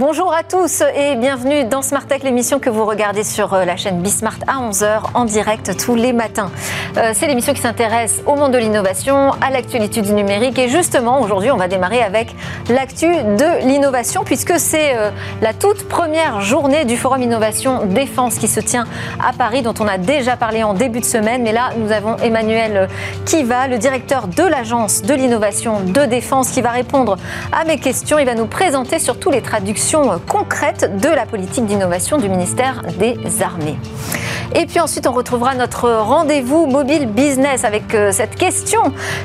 Bonjour à tous et bienvenue dans Smart Tech, l'émission que vous regardez sur euh, la chaîne Bismart à 11h en direct tous les matins. Euh, c'est l'émission qui s'intéresse au monde de l'innovation, à l'actualité du numérique et justement aujourd'hui on va démarrer avec l'actu de l'innovation puisque c'est euh, la toute première journée du Forum Innovation Défense qui se tient à Paris dont on a déjà parlé en début de semaine mais là nous avons Emmanuel Kiva, le directeur de l'agence de l'innovation de défense qui va répondre à mes questions. Il va nous présenter surtout les traductions concrète de la politique d'innovation du ministère des Armées. Et puis ensuite, on retrouvera notre rendez-vous mobile business avec euh, cette question.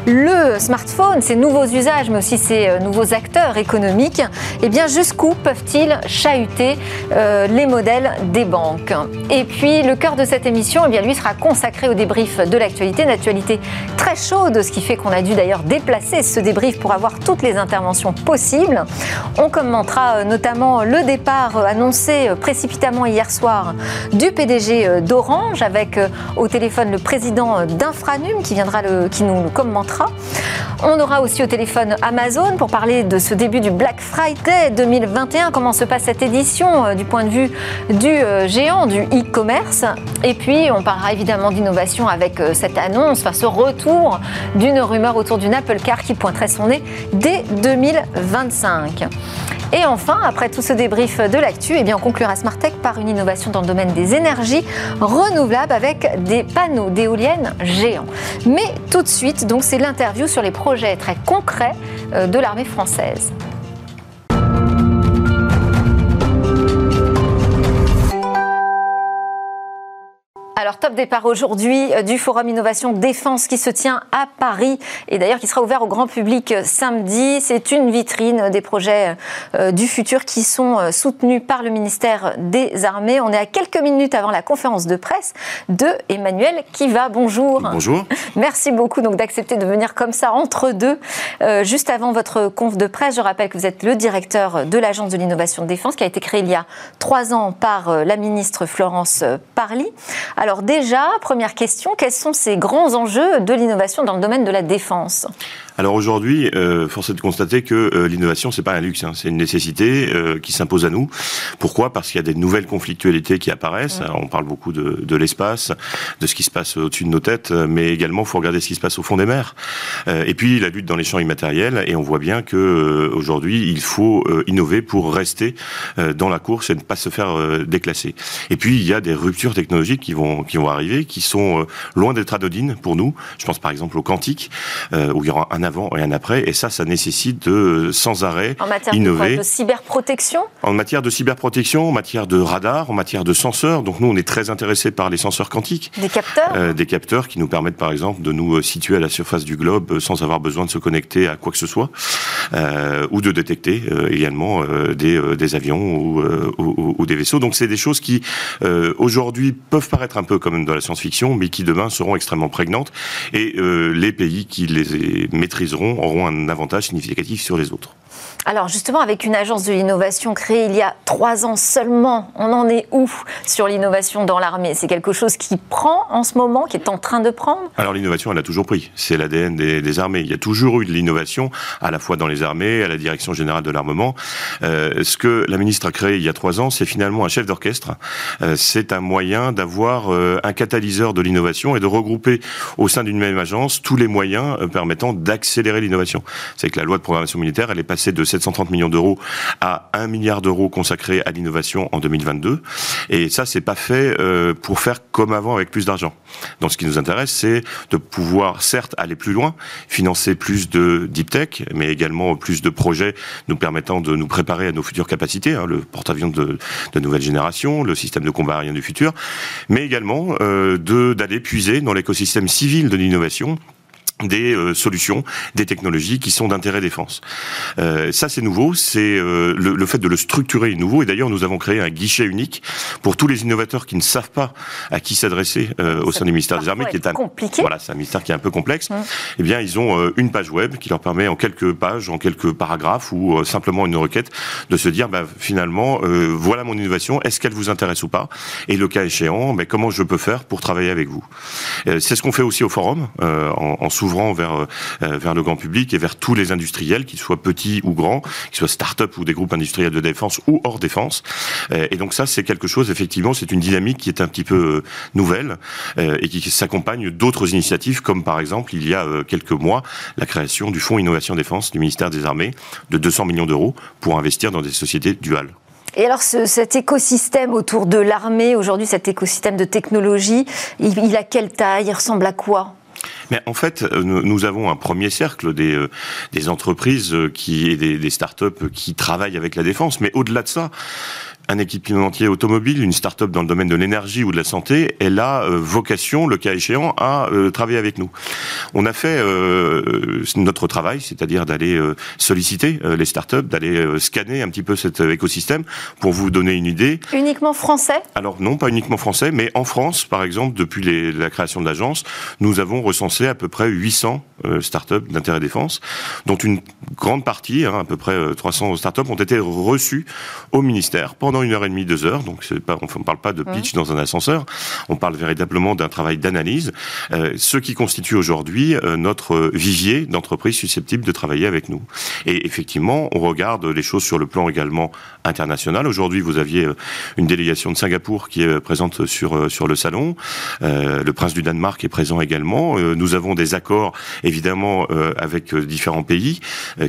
Le smartphone, ses nouveaux usages, mais aussi ses euh, nouveaux acteurs économiques, eh bien, jusqu'où peuvent-ils chahuter euh, les modèles des banques? Et puis, le cœur de cette émission, eh bien, lui sera consacré au débrief de l'actualité, une actualité très chaude, ce qui fait qu'on a dû d'ailleurs déplacer ce débrief pour avoir toutes les interventions possibles. On commentera notamment le départ annoncé précipitamment hier soir du PDG de Orange, avec euh, au téléphone le président euh, d'Infranum qui viendra le, qui nous commentera. On aura aussi au téléphone Amazon pour parler de ce début du Black Friday 2021, comment se passe cette édition euh, du point de vue du géant du e-commerce. Et puis on parlera évidemment d'innovation avec cette annonce, enfin ce retour d'une rumeur autour d'une Apple Car qui pointerait son nez dès 2025. Et enfin, après tout ce débrief de l'actu, eh bien on conclura Smartech par une innovation dans le domaine des énergies renouvelables avec des panneaux d'éoliennes géants. Mais tout de suite, donc c'est l'interview sur les projets très concrets euh, de l'armée française. Alors top départ aujourd'hui euh, du Forum Innovation Défense qui se tient à Paris et d'ailleurs qui sera ouvert au grand public euh, samedi. C'est une vitrine des projets euh, du futur qui sont soutenus par le ministère des Armées. On est à quelques minutes avant la conférence de presse de Emmanuel Kiva. Bonjour. Bonjour. Merci beaucoup donc d'accepter de venir comme ça entre deux. juste avant votre conf de presse, je rappelle que vous êtes le directeur de l'Agence de l'innovation de défense qui a été créée il y a trois ans par la ministre Florence Parly. Alors déjà, première question, quels sont ces grands enjeux de l'innovation dans le domaine de la défense? Alors aujourd'hui, euh, force est de constater que euh, l'innovation, c'est pas un luxe, hein, c'est une nécessité euh, qui s'impose à nous. Pourquoi? Parce qu'il y a des nouvelles conflictualités qui apparaissent. on parle beaucoup de, de l'espace, de ce qui se passe au-dessus de nos têtes, mais également, il faut regarder ce qui se passe au fond des mers. Euh, et puis la lutte dans les champs immatériels. Et on voit bien que euh, aujourd'hui, il faut innover pour rester dans la course et ne pas se faire déclasser. Et puis il y a des ruptures technologiques qui vont qui vont arriver, qui sont loin d'être anodines pour nous. Je pense par exemple au quantique, où il y aura un avant et un après. Et ça, ça nécessite de sans arrêt en matière innover. De, cyberprotection? En matière de cyberprotection, en matière de radar, en matière de senseurs. Donc nous, on est très intéressés par les senseurs quantiques. Des capteurs? Euh, Des capteurs qui nous permettent, par exemple, de nous euh, situer à la surface du globe euh, sans avoir besoin de se connecter à quoi que ce soit, euh, ou de détecter euh, également des, des, avions ou, ou, ou, des vaisseaux. Donc c'est des choses qui, aujourd'hui, peuvent paraître un peu comme de la science-fiction, mais qui demain seront extrêmement prégnantes. Et les pays qui les maîtrisent auront un avantage significatif sur les autres. Alors justement, avec une agence de l'innovation créée il y a trois ans seulement, on en est où sur l'innovation dans l'armée? C'est quelque chose qui prend en ce moment, qui est en train de prendre? Alors l'innovation, elle a toujours pris. C'est l'ADN des, armées. Il y a toujours eu de l'innovation, à la fois dans les armées, à la direction générale de l'armement. Euh, ce que la ministre a créé il y a trois ans, c'est finalement un chef d'orchestre. Euh, c'est un moyen d'avoir euh, un catalyseur de l'innovation et de regrouper au sein d'une même agence tous les moyens permettant d'accélérer l'innovation. C'est que la loi de programmation militaire, elle est passée de 730 millions d'euros à 1 milliard d'euros consacrés à l'innovation en 2022. Et ça, c'est pas fait euh, pour faire comme avant avec plus d'argent. Donc, ce qui nous intéresse, c'est de pouvoir, certes, aller plus loin, financer plus de deep tech, mais également plus de projets nous permettant de nous préparer à nos futures capacités, hein, le porte-avions de, nouvelle génération, le système de combat aérien du futur, mais également euh, d'aller puiser dans l'écosystème civil de l'innovation des euh, solutions, des technologies qui sont d'intérêt défense. Euh, ça, c'est nouveau, c'est euh, le, fait de le structurer est nouveau. Et d'ailleurs, nous avons créé un guichet unique pour tous les innovateurs qui ne savent pas à qui s'adresser au sein du ministère des Armées, qui est un compliqué. Voilà, c'est un ministère qui est un peu complexe. Hum. Eh bien, ils ont une page web qui leur permet en quelques pages, en quelques paragraphes ou simplement une requête de se dire, bah, finalement, voilà mon innovation. Est-ce qu'elle vous intéresse ou pas? Et le cas échéant, bah, comment je peux faire pour travailler avec vous? C'est ce qu'on fait aussi au forum en, en s'ouvrant vers, euh, vers le grand public et vers tous les industriels, qu'ils soient petits ou grands, qu'ils soient start-up ou des groupes industriels de défense ou hors défense. Euh, et donc ça, c'est quelque chose, effectivement, c'est une dynamique qui est un petit peu euh, nouvelle et qui s'accompagne d'autres initiatives, comme par exemple, il y a quelques mois, la création du Fonds Innovation Défense du ministère des Armées de 200 millions d'euros pour investir dans des sociétés duales. Et alors, cet écosystème autour de l'armée, aujourd'hui, cet écosystème de technologie, il a quelle taille? Il ressemble à quoi? Mais en fait, euh, nous avons un premier cercle des, euh, entreprises euh, qui, et des, des start-up qui travaillent avec la défense. Mais au-delà de ça, un équipementier automobile, une start-up dans le domaine de l'énergie ou de la santé, elle a euh, vocation, le cas échéant, à euh, travailler avec nous. On a fait euh, notre travail, c'est-à-dire d'aller solliciter les start-up, d'aller scanner un petit peu cet écosystème pour vous donner une idée. Uniquement français? Alors non, pas uniquement français, mais en France, par exemple, depuis les, la création de l'agence, nous avons recensé à peu près 800 start-up d'intérêt défense, dont une grande partie, hein, à peu près 300 start-up, ont été reçues au ministère pendant une heure et demie, deux heures. Donc pas, on ne parle pas de pitch dans un ascenseur. On parle véritablement d'un travail d'analyse, euh, ce qui constitue aujourd'hui euh, notre vivier d'entreprises susceptibles de travailler avec nous. Et effectivement, on regarde les choses sur le plan également international. Aujourd'hui, vous aviez euh, une délégation de Singapour qui est présente sur sur le salon. le prince du Danemark est présent également. nous avons des accords évidemment avec différents pays,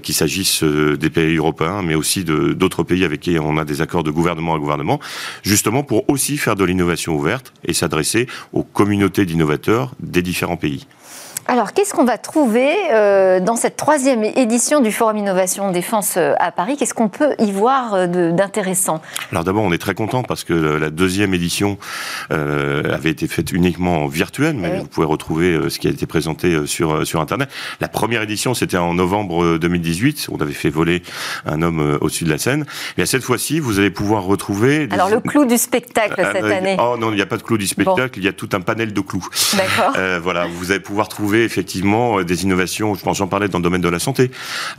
qu'il s'agisse des pays européens, mais aussi d'autres pays avec qui on a des accords de gouvernement gouvernement à gouvernement, justement pour aussi faire de l'innovation ouverte et s'adresser aux communautés d'innovateurs des différents pays. Alors, qu'est-ce qu'on va trouver euh, dans cette troisième édition du Forum Innovation Défense euh, à Paris? Qu'est-ce qu'on peut y voir euh, d'intéressant? Alors d'abord, on est très content parce que la deuxième édition avait été faite uniquement en virtuel, mais vous pouvez retrouver ce qui a été présenté sur sur Internet. La première édition, c'était en novembre 2018. On avait fait voler un homme au-dessus de la scène. Et cette fois-ci, vous allez pouvoir retrouver... Alors le clou du spectacle cette année Oh non, il n'y a pas de clou du spectacle, il y a tout un panel de clous. D'accord. voilà, vous allez pouvoir trouver effectivement euh, des innovations, je pense j'en parlais dans le domaine de la santé,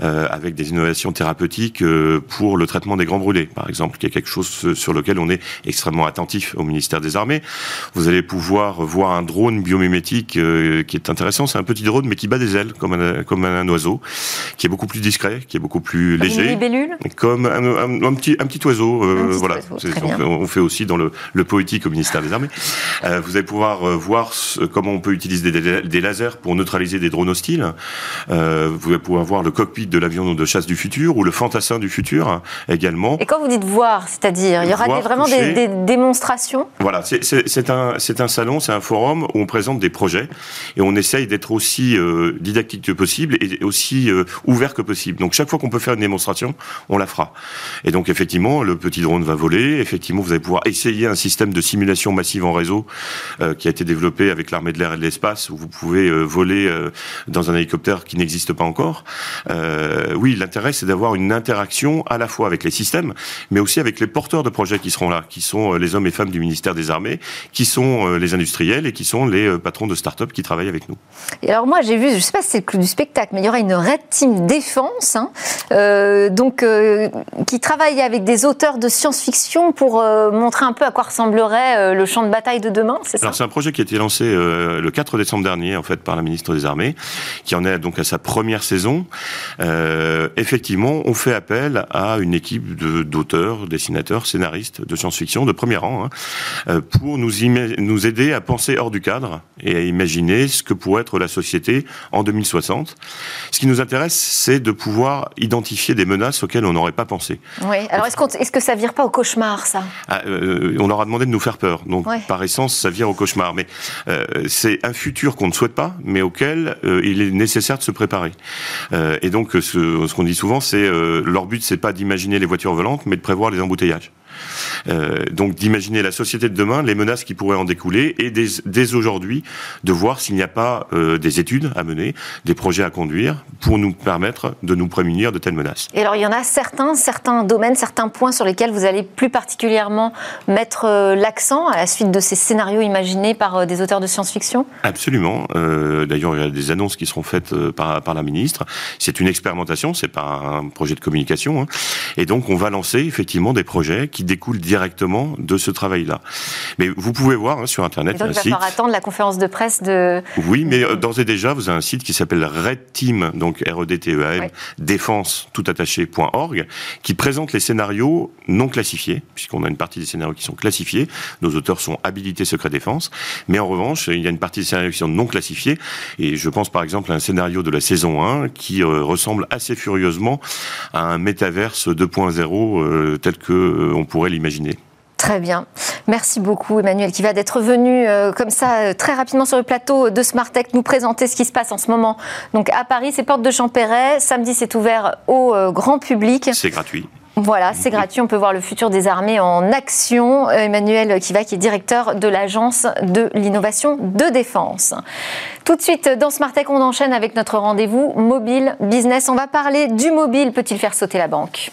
euh, avec des innovations thérapeutiques euh, pour le traitement des grands brûlés, par exemple, qui est quelque chose sur lequel on est extrêmement attentif au ministère des Armées. Vous allez pouvoir voir un drone biomimétique qui est intéressant, c'est un petit drone mais qui bat des ailes comme un, comme un, oiseau, qui est beaucoup plus discret, qui est beaucoup plus léger. Une libellule Comme un, petit, un petit oiseau, voilà. on, fait aussi dans le, le, poétique au ministère des Armées. vous allez pouvoir voir comment on peut utiliser des, des lasers pour neutraliser des drones hostiles. Euh, vous allez pouvoir voir le cockpit de l'avion de chasse du futur ou le fantassin du futur hein, également. Et quand vous dites voir, c'est-à-dire, il y aura vraiment des, démonstrations Voilà, c'est un, un salon, c'est un forum où on présente des projets et on essaye d'être aussi euh, didactique que possible et aussi euh, ouvert que possible. Donc chaque fois qu'on peut faire une démonstration, on la fera. Et donc effectivement, le petit drone va voler. Effectivement, vous allez pouvoir essayer un système de simulation massive en réseau qui a été développé avec l'armée de l'air et de l'espace où vous pouvez voler euh, dans un hélicoptère qui n'existe pas encore. Euh, oui, l'intérêt, c'est d'avoir une interaction à la fois avec les systèmes, mais aussi avec les porteurs de projets qui seront là, qui sont euh, les hommes et femmes du ministère des Armées, qui sont les industriels et qui sont les patrons de start-up qui travaillent avec nous. Et alors moi, j'ai vu, je ne sais pas si c'est le clou du spectacle, mais il y aura une Red Team Défense, hein, donc qui travaille avec des auteurs de science-fiction pour montrer un peu à quoi ressemblerait le champ de bataille de demain, c'est ça? Alors c'est un projet qui a été lancé le 4 décembre dernier, en fait, par la ministre des Armées, qui en est donc à sa première saison. Euh, effectivement, on fait appel à une équipe d'auteurs, dessinateurs, scénaristes de science-fiction de premier rang, hein, euh, pour nous, nous aider à penser hors du cadre et à imaginer ce que pourrait être la société en 2060. Ce qui nous intéresse, c'est de pouvoir identifier des menaces auxquelles on n'aurait pas pensé. Oui. Alors, est-ce, que ça vire pas au cauchemar, ça? Ah, euh, On leur a demandé de nous faire peur. Donc, par essence, ça vire au cauchemar. Mais euh, c'est un futur qu'on ne souhaite pas, mais auquel euh, il est nécessaire de se préparer. et donc, ce, qu'on dit souvent, c'est leur but, c'est pas d'imaginer les voitures volantes, mais de prévoir les embouteillages. Euh, donc d'imaginer la société de demain, les menaces qui pourraient en découler, et dès, dès aujourd'hui de voir s'il n'y a pas euh, des études à mener, des projets à conduire pour nous permettre de nous prémunir de telles menaces. Et alors il y en a certains, certains domaines, certains points sur lesquels vous allez plus particulièrement mettre euh, l'accent à la suite de ces scénarios imaginés par des auteurs de science-fiction? Absolument. D'ailleurs, il y a des annonces qui seront faites par, par la ministre. C'est une expérimentation, c'est pas un projet de communication. Hein. Et donc, on va lancer effectivement des projets qui découlent directement de ce travail-là. Mais vous pouvez voir hein, sur Internet. Et donc, il va falloir attendre la conférence de presse de. Oui, mais euh, d'ores et déjà, vous avez un site qui s'appelle Red Team, donc R E D T E A M, défense tout attaché.org, qui présente les scénarios non classifiés, puisqu'on a une partie des scénarios qui sont classifiés. Nos auteurs sont habilités secret défense, mais en revanche, il y a une partie des scénarios qui sont non classifiés. Et je pense par exemple à un scénario de la saison 1 qui euh, ressemble assez furieusement à un métaverse 2.0 euh, tel que on pourrait l'imaginer. Très bien. Merci beaucoup Emmanuel qui va d'être venu euh, comme ça très rapidement sur le plateau de Smartech nous présenter ce qui se passe en ce moment. Donc à Paris, c'est porte de Champéret. Samedi, c'est ouvert au grand public. C'est gratuit. Voilà, c'est gratuit. On peut voir le futur des armées en action. Emmanuel Kiva, qui est directeur de l'Agence de l'innovation de défense. Tout de suite, dans Smartech, on enchaîne avec notre rendez-vous mobile business. On va parler du mobile. Peut-il faire sauter la banque?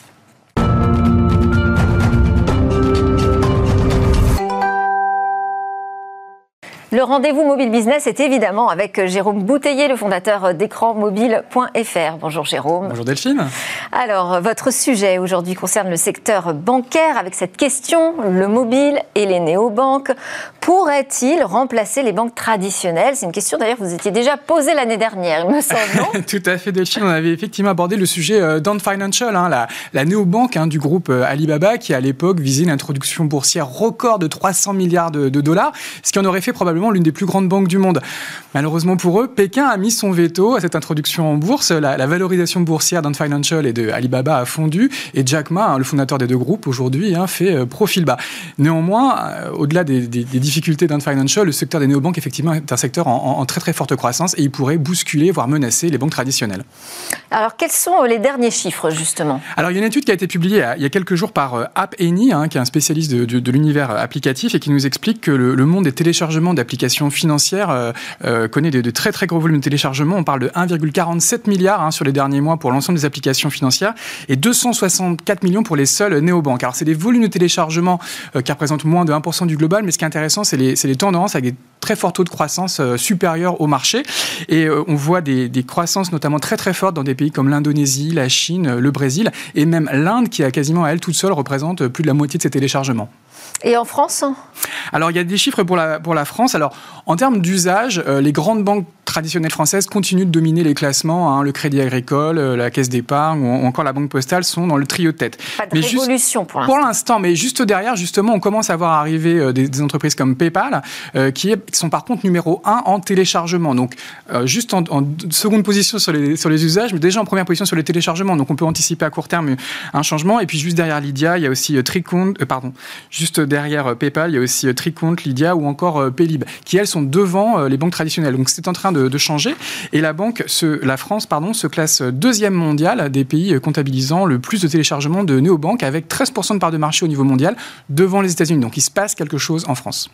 Le rendez-vous mobile business est évidemment avec Jérôme Bouteiller, le fondateur d'écranmobile.fr. Bonjour Jérôme. Bonjour Delphine. Alors, votre sujet aujourd'hui concerne le secteur bancaire avec cette question, le mobile et les néobanques. Pourraient-ils remplacer les banques traditionnelles? C'est une question d'ailleurs que vous étiez déjà posée l'année dernière, il me semble. Tout à fait Delphine, on avait effectivement abordé le sujet euh, Financial, hein, la, la néobanque hein, du groupe euh, Alibaba qui à l'époque visait une introduction boursière record de 300 milliards de dollars, ce qui en aurait fait probablement l'une des plus grandes banques du monde. Malheureusement pour eux, Pékin a mis son veto à cette introduction en bourse. La, valorisation boursière d'Ant Financial et de Alibaba a fondu et Jack Ma, hein, le fondateur des deux groupes, aujourd'hui hein, fait euh, profil bas. Néanmoins, euh, au-delà des, difficultés d'Ant Financial, le secteur des néobanques effectivement est un secteur en, très très forte croissance et il pourrait bousculer, voire menacer les banques traditionnelles. Alors quels sont les derniers chiffres justement? Alors il y a une étude qui a été publiée euh, il y a quelques jours par App Annie, hein, qui est un spécialiste de, l'univers applicatif et qui nous explique que le, le monde des téléchargements d'applications application financière euh, euh, connaît de, très très gros volumes de téléchargements. On parle de 1,47 milliard hein, sur les derniers mois pour l'ensemble des applications financières et 264 millions pour les seules néobanques. Alors c'est des volumes de téléchargement euh, qui représentent moins de 1% du global, mais ce qui est intéressant, c'est les, tendances avec des très forts taux de croissance supérieurs au marché. Et on voit des, des, croissances notamment très très fortes dans des pays comme l'Indonésie, la Chine, le Brésil et même l'Inde qui a quasiment à elle toute seule représente plus de la moitié de ces téléchargements. Et en France Alors, il y a des chiffres pour la, pour la France. Alors, en termes d'usage, euh, les grandes banques traditionnelles françaises continuent de dominer les classements. Hein. Le Crédit Agricole, euh, la Caisse d'épargne ou, encore la Banque Postale sont dans le trio de tête. Pas de révolution pour l'instant. Pour l'instant, mais juste derrière, justement, on commence à voir arriver euh, des, entreprises comme PayPal, qui, sont par contre numéro 1 en téléchargement. Donc, juste en, seconde position sur les, sur les usages, mais déjà en première position sur les téléchargements. Donc, on peut anticiper à court terme un changement. Et puis, juste derrière Lydia, il y a aussi Tricon, pardon, juste derrière euh, PayPal, il y a aussi euh, Tricont, Lydia ou encore euh, Paylib, qui elles sont devant les banques traditionnelles. Donc c'est en train de, changer. Et la banque, la France, pardon, se classe deuxième mondial des pays comptabilisant le plus de téléchargements de néobanques, avec 13% de part de marché au niveau mondial, devant les États-Unis. Donc il se passe quelque chose en France.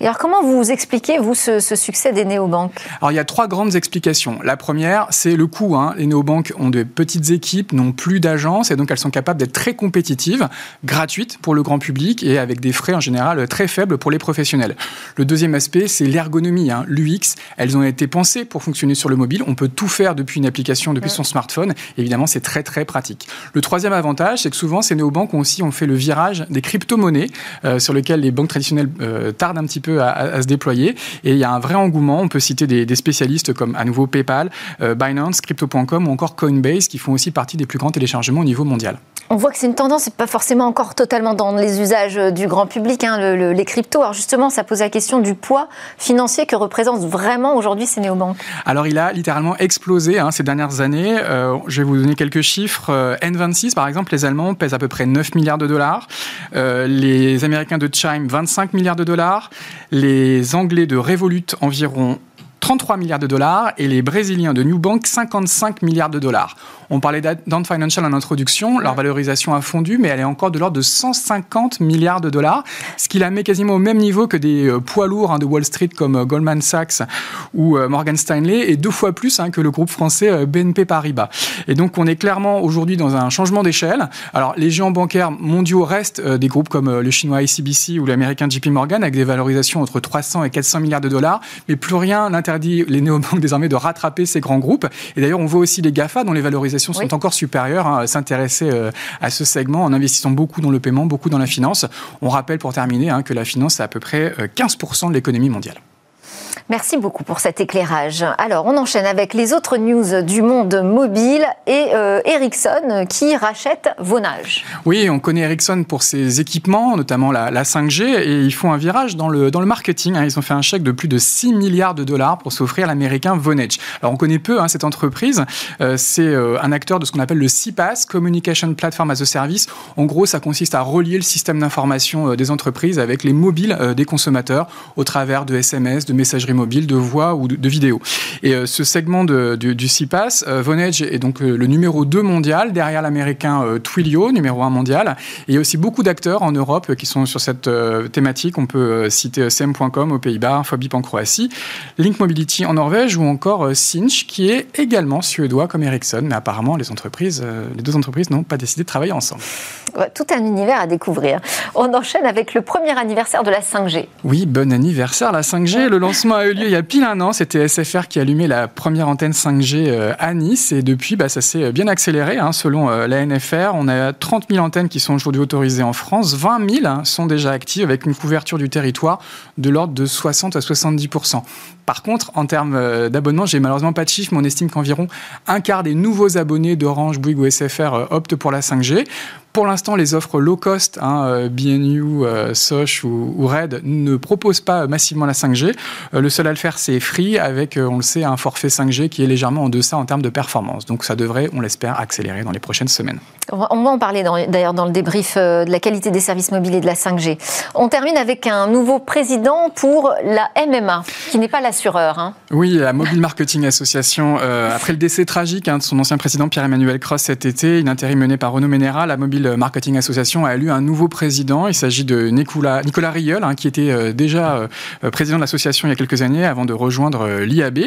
Et alors comment vous expliquez, vous, ce, succès des néobanques? Alors il y a trois grandes explications. La première, c'est le coût. Hein. Les néobanques ont de petites équipes, n'ont plus d'agences, et donc elles sont capables d'être très compétitives, gratuites pour le grand public et avec des frais en général très faibles pour les professionnels. Le deuxième aspect, c'est l'ergonomie, hein, l'UX. Elles ont été pensées pour fonctionner sur le mobile. On peut tout faire depuis une application, depuis son smartphone. Évidemment, c'est très très pratique. Le troisième avantage, c'est que souvent ces néobanques ont aussi ont fait le virage des crypto-monnaies euh, sur lesquelles les banques traditionnelles euh, tardent un petit peu à, se déployer. Et il y a un vrai engouement. On peut citer des, spécialistes comme à nouveau PayPal, euh, Binance, Crypto.com ou encore Coinbase qui font aussi partie des plus grands téléchargements au niveau mondial. On voit que c'est une tendance, pas forcément encore totalement dans les usages du grand public, hein, les cryptos. Alors justement, ça pose la question du poids financier que représentent vraiment aujourd'hui ces néobanques. Alors il a littéralement explosé hein, ces dernières années. Euh, je vais vous donner quelques chiffres. Euh, N26, par exemple, les Allemands pèsent à peu près 9 milliards de dollars. Euh, les Américains de Chime, 25 milliards de dollars. Les Anglais de Revolut, environ 33 milliards de dollars et les Brésiliens de New Bank 55 milliards de dollars. On parlait d'Ant Financial en introduction, leur valorisation a fondu, mais elle est encore de l'ordre de 150 milliards de dollars, ce qui la met quasiment au même niveau que des euh, poids lourds hein, de Wall Street comme euh, Goldman Sachs ou euh, Morgan Stanley, et deux fois plus hein, que le groupe français BNP Paribas. Et donc on est clairement aujourd'hui dans un changement d'échelle. Alors les géants bancaires mondiaux restent des groupes comme le chinois ICBC ou l'américain JP Morgan avec des valorisations entre 300 et 400 milliards de dollars, mais plus rien n'interdit les néobanques désormais de rattraper ces grands groupes. Et d'ailleurs on voit aussi les GAFA dont les valorisations sont encore supérieures hein, s'intéresser euh, à ce segment en investissant beaucoup dans le paiement, beaucoup dans la finance. On rappelle pour terminer hein, que la finance, c'est à peu près 15% euh, de l'économie mondiale. Merci beaucoup pour cet éclairage. Alors, on enchaîne avec les autres news du monde mobile et euh, Ericsson qui rachète Vonage. Oui, on connaît Ericsson pour ses équipements, notamment la, 5G, et ils font un virage dans le, dans le marketing. Hein. Ils ont fait un chèque de plus de 6 milliards de dollars pour s'offrir l'américain Vonage. Alors, on connaît peu hein, cette entreprise. Euh, c'est euh, un acteur de ce qu'on appelle le CPaaS, Communication Platform as a Service. En gros, ça consiste à relier le système d'information des entreprises avec les mobiles des consommateurs au travers de SMS, de messagerie mobile, de voix ou de, vidéo. Et euh, ce segment de, du CPAS, euh, Vonage est donc euh, le numéro 2 mondial, derrière l'américain Twilio, numéro 1 mondial. Et il y a aussi beaucoup d'acteurs en Europe qui sont sur cette thématique. On peut citer CM.com aux Pays-Bas, Infobip en Croatie, Link Mobility en Norvège ou encore Cinch, qui est également suédois comme Ericsson. Mais apparemment, les entreprises, les deux entreprises n'ont pas décidé de travailler ensemble. Tout un univers à découvrir. On enchaîne avec le premier anniversaire de la 5G. Oui, bon anniversaire la 5G. Le lancement a eu lieu il y a pile un an. C'était SFR qui allumait la première antenne 5G euh, à Nice. Et depuis, bah, ça s'est bien accéléré. Hein. Selon euh, la NFR, on a 30 000 antennes qui sont aujourd'hui autorisées en France. 20 000 hein, sont déjà actives avec une couverture du territoire de l'ordre de 60 à 70% par contre, en termes euh, d'abonnements, j'ai malheureusement pas de chiffres, mais on estime qu'environ un quart des nouveaux abonnés d'Orange, Bouygues ou SFR optent pour la 5G. Pour l'instant, les offres low cost, hein, euh, BNU, euh, Soch ou, Red, ne proposent pas massivement la 5G. Euh, le seul à le faire, c'est Free, avec, on le sait, un forfait 5G qui est légèrement en deçà en termes de performance. Donc ça devrait, on l'espère, accélérer dans les prochaines semaines. On va en parler d'ailleurs dans le débrief de la qualité des services mobiles et de la 5G. On termine avec un nouveau président pour la MMA, qui n'est pas l'assureur. Hein. Oui, la Mobile Marketing Association. après le décès tragique hein, de son ancien président Pierre-Emmanuel Cross cet été, une intérim menée par Renaud Ménéra, la Mobile Marketing Association a élu un nouveau président. Il s'agit de Nicolas, Rieul, hein, qui était euh, déjà euh, président de l'association il y a quelques années avant de rejoindre euh, l'IAB.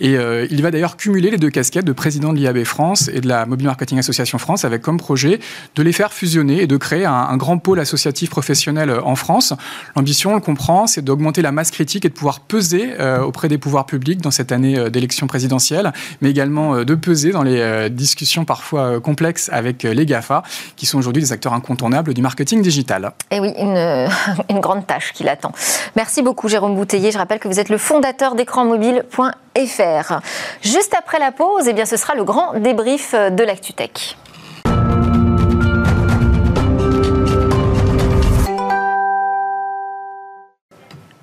Et il va d'ailleurs cumuler les deux casquettes de président de l'IAB France et de la Mobile Marketing Association France avec comme projet de les faire fusionner et de créer un, grand pôle associatif professionnel en France. L'ambition, on le comprend, c'est d'augmenter la masse critique et de pouvoir peser auprès des pouvoirs publics dans cette année d'élection présidentielle, mais également de peser dans les discussions parfois complexes avec les GAFA, qui sont aujourd'hui des acteurs incontournables du marketing digital. Et eh oui, une, une grande tâche qui l'attend. Merci beaucoup Jérôme Bouteiller. Je rappelle que vous êtes le fondateur d'écranmobile.fr. Juste après la pause, eh bien, ce sera le grand débrief de l'ActuTech.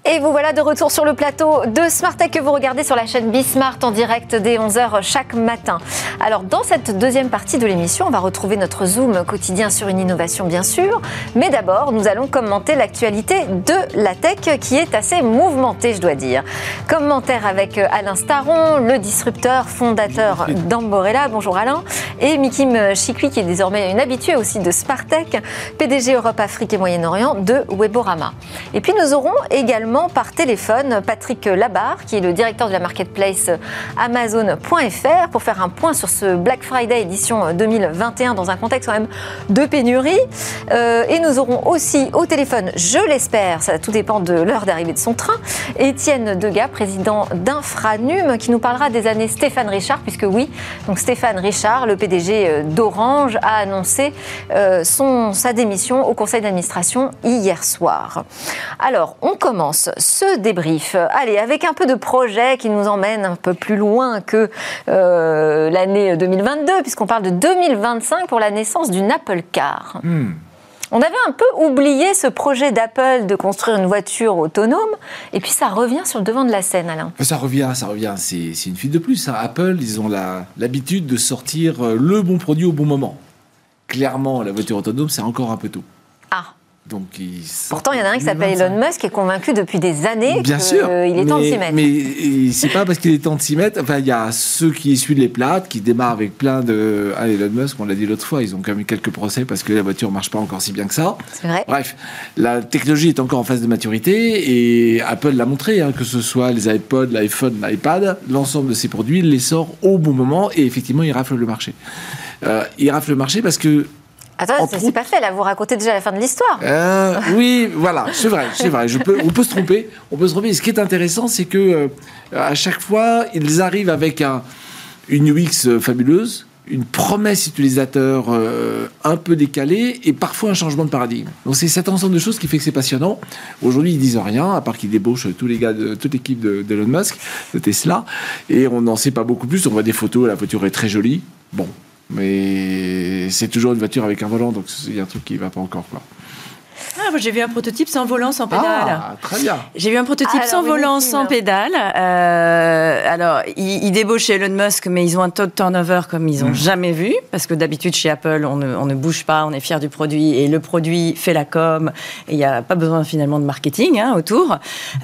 Et vous voilà de retour sur le plateau de Smart Tech que vous regardez sur la chaîne Bismart en direct dès 11h chaque matin. Alors dans cette deuxième partie de l'émission, on va retrouver notre zoom quotidien sur une innovation bien sûr, mais d'abord nous allons commenter l'actualité de la tech qui est assez mouvementée je dois dire. Commentaire avec Alain Staron, le disrupteur fondateur d'Amborella, bonjour Alain, et Mikim Chikwi qui est désormais une habituée aussi de Smart Tech, PDG Europe, Afrique et Moyen-Orient de Weborama. Et puis nous aurons également par téléphone Patrick Labarre, qui est le directeur de la marketplace Amazon.fr, pour faire un point sur ce Black Friday édition 2021 dans un contexte quand même de pénurie. Euh, et nous aurons aussi au téléphone, je l'espère, ça tout dépend de l'heure d'arrivée de son train, Étienne Degas, président d'Infranum, qui nous parlera des années Stéphane Richard, puisque oui, donc Stéphane Richard, le PDG euh, d'Orange, a annoncé euh, son, sa démission au conseil d'administration hier soir. Alors, on commence ce débrief. Allez, avec un peu de projet qui nous emmène un peu plus loin que euh, l'année 2022, puisqu'on parle de 2025 pour la naissance d'une Apple Car. Hmm. On avait un peu oublié ce projet d'Apple de construire une voiture autonome, et puis ça revient sur le devant de la scène, Alain. Ça revient, ça revient. C'est une fuite de plus. Hein. Apple, ils ont l'habitude de sortir euh, le bon produit au bon moment. Clairement, la voiture autonome, c'est encore un peu tôt. Donc, ils Pourtant, il y en a un qui s'appelle 2025. Elon Musk qui est convaincu depuis des années qu'il sûr. est temps de mais- s'y mettre. Mais c'est pas parce qu'il est temps de s'y mettre. Enfin, il y a ceux qui essuient les plates, qui démarrent avec plein de. Ah, Elon Musk, on l'a dit l'autre fois, ils ont quand même eu quelques procès parce que la voiture marche pas encore si bien que ça. C'est vrai. Bref, la technologie est encore en phase de maturité et Apple l'a montré, hein, que ce soit les iPods, l'iPhone, l'iPad, l'ensemble de ces produits il les sort au bon moment et effectivement, il rafle le marché. Euh, il rafle le marché parce que Attends, c'est pas fait là, vous racontez déjà la fin de l'histoire. euh, oui, voilà, c'est vrai, c'est vrai. Je peux, on peut se tromper, on peut se tromper. Ce qui est intéressant, c'est que euh, à chaque fois, ils arrivent avec un, une UX euh, fabuleuse, une promesse utilisateur euh, un peu décalée et parfois un changement de paradigme. Donc c'est cet ensemble de choses qui fait que c'est passionnant. Aujourd'hui, ils disent rien, à part qu'ils débauchent tous les gars de toute l'équipe de- d'Elon Musk, de Tesla, et on n'en sait pas beaucoup plus. On voit des photos, la voiture est très jolie. Bon. Mais c'est toujours une voiture avec un volant, donc il y a un truc qui va pas encore. Quoi. Ah, moi, j'ai vu un prototype sans volant, sans pédale. Ah, très bien. J'ai vu un prototype Alors, sans oui, volant, sans pédale. Euh, alors, ils, ils débauchent chez Elon Musk, mais ils ont un taux de turnover comme ils n'ont jamais vu. Parce que d'habitude, chez Apple, on ne, on ne bouge pas, on est fier du produit. Et le produit fait la com. Et il n'y a pas besoin finalement de marketing hein, autour.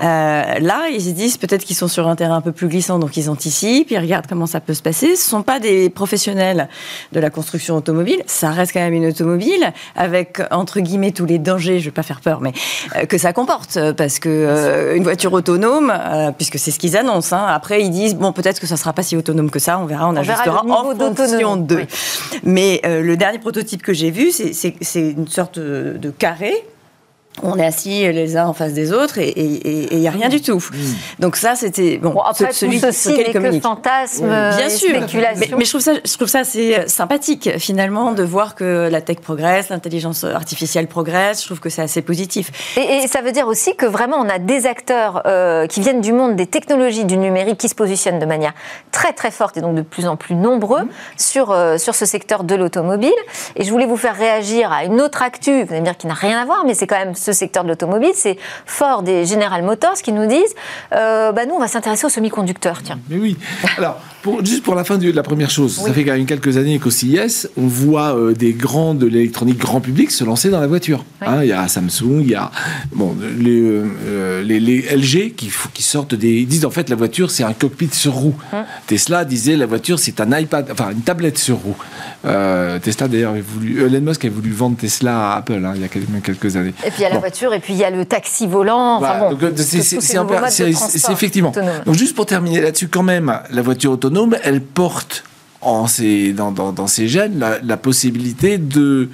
Euh, là, ils se disent peut-être qu'ils sont sur un terrain un peu plus glissant, donc ils anticipent, ils regardent comment ça peut se passer. Ce ne sont pas des professionnels de la construction automobile. Ça reste quand même une automobile avec, entre guillemets, tous les dangers, je ne vais pas faire peur, mais euh, que ça comporte. euh, Parce que euh, une voiture autonome, euh, puisque c'est ce qu'ils annoncent, hein, après ils disent, bon, peut-être que ça ne sera pas si autonome que ça, on verra, on, verra ajustera niveau en fonction d'eux. oui. Mais le dernier prototype que j'ai vu, c'est- une sorte de carré. On est assis les uns en face des autres et il n'y a rien du tout. Donc ça, c'était... Bon, Bon, après, ce- celui tout sur ceci n'est que fantasme, Bien et sûr, spéculation. mais, mais je trouve ça, je trouve ça assez sympathique finalement de voir que la tech progresse, l'intelligence artificielle progresse. Je trouve que c'est assez positif. Et, et ça veut dire aussi que vraiment on a des acteurs euh, qui viennent du monde des technologies du numérique qui se positionnent de manière très très forte et donc de plus en plus nombreux sur, euh, sur ce secteur de l'automobile. Et je voulais vous faire réagir à une autre actu, vous allez me dire qui n'a rien à voir, mais c'est quand même ce secteur de l'automobile. C'est Ford et General Motors qui nous disent euh, bah nous on va s'intéresser aux semi-conducteurs. Tiens. Mais oui. Alors, pour- juste pour la fin de la première chose, ça fait quand même quelques années qu'au CIS, on voit euh, des grands de l'électronique grand public se lancer dans la voiture. Oui. Hein, Il y a Samsung, il y a bon, les, euh, les, les LG qui, sortent des. Ils disent en fait la voiture c'est un cockpit sur roue. Hum. Tesla disait la voiture c'est un iPad, enfin une tablette sur roue. Tesla d'ailleurs, voulu- Elon Musk a voulu vendre Tesla à Apple hein, il y a quel- quelques années. Et puis il y a la Bon. voiture et puis il y a le taxi volant. Enfin Voilà, bon, donc, euh, c'est- effectivement. Donc juste pour terminer là-dessus, quand même, la voiture autonome, elle porte en ses, dans, dans, dans ses gènes la, la possibilité de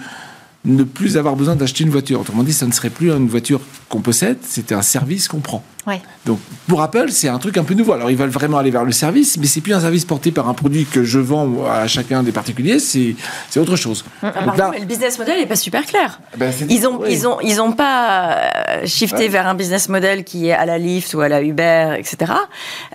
ne plus avoir besoin d'acheter une voiture. Autrement dit, ça ne serait plus une voiture qu'on possède, c'était un service qu'on prend. Ouais. Donc pour Apple, c'est un truc un peu nouveau. Alors ils veulent vraiment aller vers le service, mais c'est plus un service porté par un produit que je vends à chacun des particuliers, c'est c'est autre chose. Mm, là, contre, le business model n'est pas super clair. ben, c'est- Ils ont, oui. ils ont, ils ont pas euh, shifté Ouais. vers un business model qui est à la Lyft ou à la Uber, etc.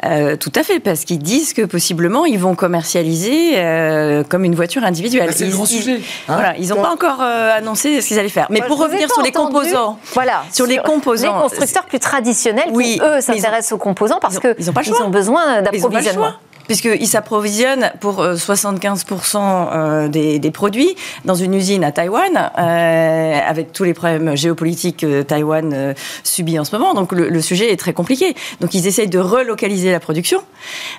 Euh, tout à fait, parce qu'ils disent que possiblement ils vont commercialiser euh, comme une voiture individuelle. Bah, c'est le grand ils- sujet, hein. voilà, ils n'ont pas encore euh, annoncé ce qu'ils allaient faire. Mais Moi, pour revenir sur les entendu. composants, Voilà. Sur les composants. Les constructeurs plus traditionnels Oui, qui, eux, s'intéressent aux composants parce ils ont- ont pas le choix. ont besoin d'approvisionnement. Puisqu'ils s'approvisionnent pour euh, 75% euh, des, des produits dans une usine à Taïwan, euh, avec tous les problèmes géopolitiques que Taïwan euh, subit en ce moment. Donc le, le sujet est très compliqué. Donc ils essayent de relocaliser la production